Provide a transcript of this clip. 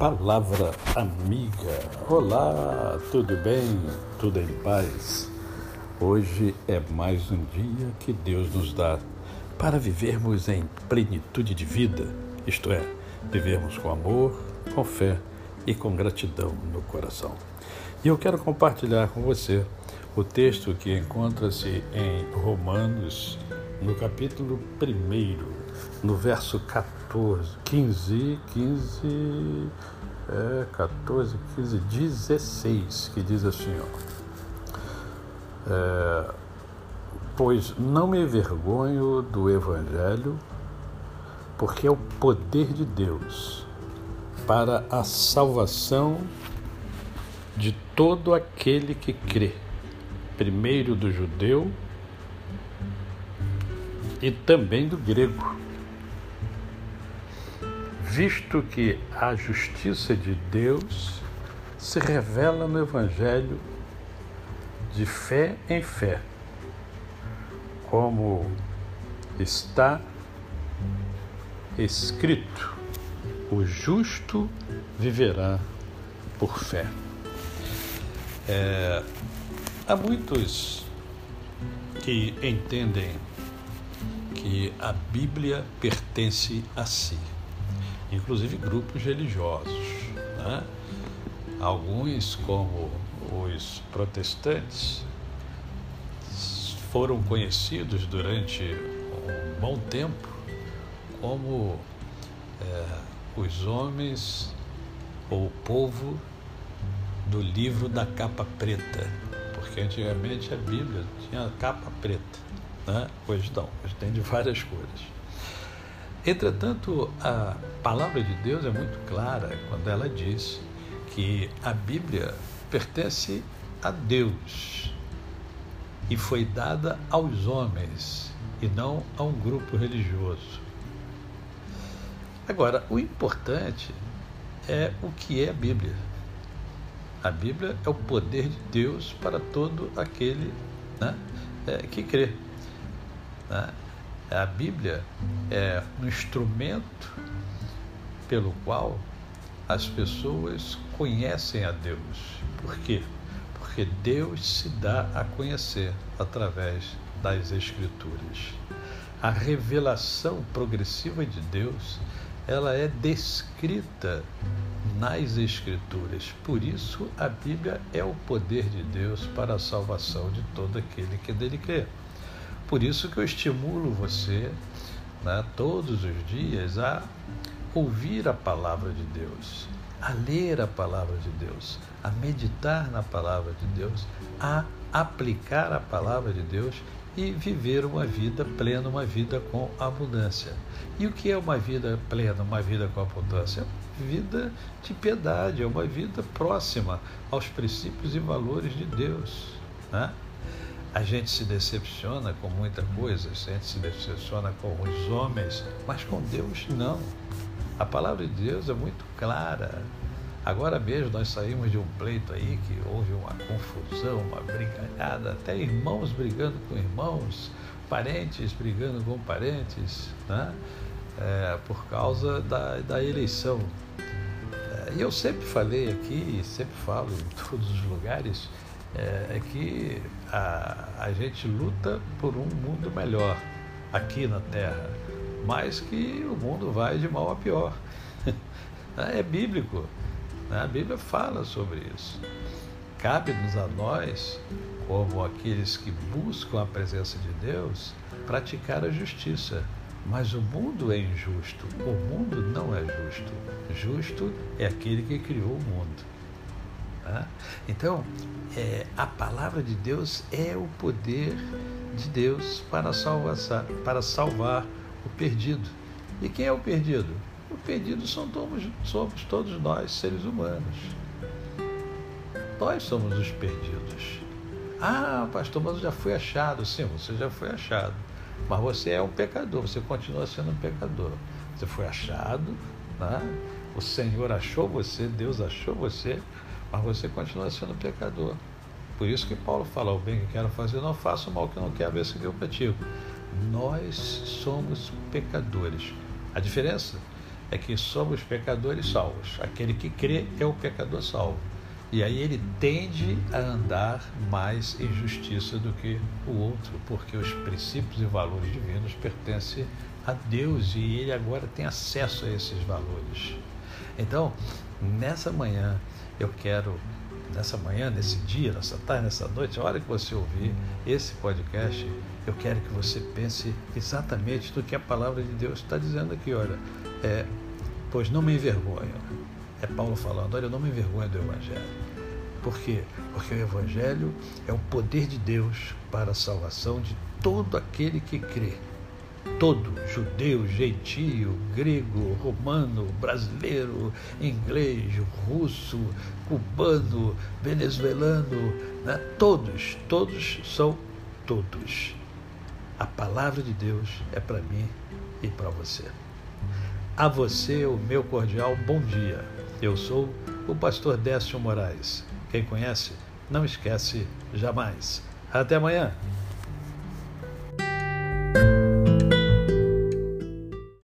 Palavra amiga. Olá, tudo bem? Tudo em paz? Hoje é mais um dia que Deus nos dá para vivermos em plenitude de vida, isto é, vivermos com amor, com fé e com gratidão no coração. E eu quero compartilhar com você o texto que encontra-se em Romanos, no capítulo 1, no verso 14, 15, 15, é, 14, 15, 16, que diz assim, ó. É, pois não me envergonho do Evangelho, porque é o poder de Deus para a salvação de todo aquele que crê, primeiro do judeu e também do grego, visto que a justiça de Deus se revela no Evangelho de fé em fé, como está escrito: o justo viverá por fé. É, há muitos que entendem que a Bíblia pertence a si, inclusive grupos religiosos. Né? Alguns, como os protestantes, foram conhecidos durante um bom tempo como é, os homens ou o povo do livro da capa preta, porque antigamente a Bíblia tinha capa preta, né? hoje não, hoje tem de várias cores. Entretanto, a palavra de Deus é muito clara quando ela diz que a Bíblia pertence a Deus e foi dada aos homens e não a um grupo religioso. Agora, o importante é o que é a Bíblia. A Bíblia é o poder de Deus para todo aquele né, é, que crê. Né? A Bíblia é um instrumento pelo qual as pessoas conhecem a Deus. Por quê? Porque Deus se dá a conhecer através das Escrituras. A revelação progressiva de Deus, ela é descrita nas Escrituras. Por isso, a Bíblia é o poder de Deus para a salvação de todo aquele que dele crê. Por isso que eu estimulo você, né, todos os dias, a ouvir a palavra de Deus, a ler a palavra de Deus, a meditar na palavra de Deus, a aplicar a palavra de Deus e viver uma vida plena, uma vida com abundância. E o que é uma vida plena, uma vida com abundância? vida de piedade, é uma vida próxima aos princípios e valores de Deus. Né? A gente se decepciona com muita coisa, a gente se decepciona com os homens, mas com Deus não. A palavra de Deus é muito clara. Agora mesmo nós saímos de um pleito aí que houve uma confusão, uma brigalhada, até irmãos brigando com irmãos, parentes brigando com parentes, né? É, por causa da, da eleição e eu sempre falei aqui, sempre falo em todos os lugares, é, é que a, a gente luta por um mundo melhor aqui na Terra, mas que o mundo vai de mal a pior. É bíblico, né? a Bíblia fala sobre isso. Cabe-nos a nós, como aqueles que buscam a presença de Deus, praticar a justiça mas o mundo é injusto. O mundo não é justo. Justo é aquele que criou o mundo. Tá? Então, é, a palavra de Deus é o poder de Deus para salvar, para salvar o perdido. E quem é o perdido? O perdido somos, somos todos nós, seres humanos. Nós somos os perdidos. Ah, pastor, mas eu já fui achado. Sim, você já foi achado. Mas você é um pecador, você continua sendo um pecador. Você foi achado, né? o Senhor achou você, Deus achou você, mas você continua sendo pecador. Por isso que Paulo fala: o bem que quero fazer, não faço o mal que não quero ver se eu pratico. Nós somos pecadores. A diferença é que somos pecadores salvos. Aquele que crê é o pecador salvo. E aí ele tende a andar mais em justiça do que o outro, porque os princípios e valores divinos pertencem a Deus e ele agora tem acesso a esses valores. Então, nessa manhã, eu quero, nessa manhã, nesse dia, nessa tarde, nessa noite, a hora que você ouvir esse podcast, eu quero que você pense exatamente do que a palavra de Deus está dizendo aqui. Olha, é, pois não me envergonho. É Paulo falando: olha, eu não me envergonho do Evangelho. Por quê? Porque o Evangelho é o poder de Deus para a salvação de todo aquele que crê. Todo, judeu, gentio, grego, romano, brasileiro, inglês, russo, cubano, venezuelano, né? todos, todos são todos. A palavra de Deus é para mim e para você. A você o meu cordial bom dia. Eu sou o pastor Décio Moraes. Quem conhece, não esquece jamais. Até amanhã.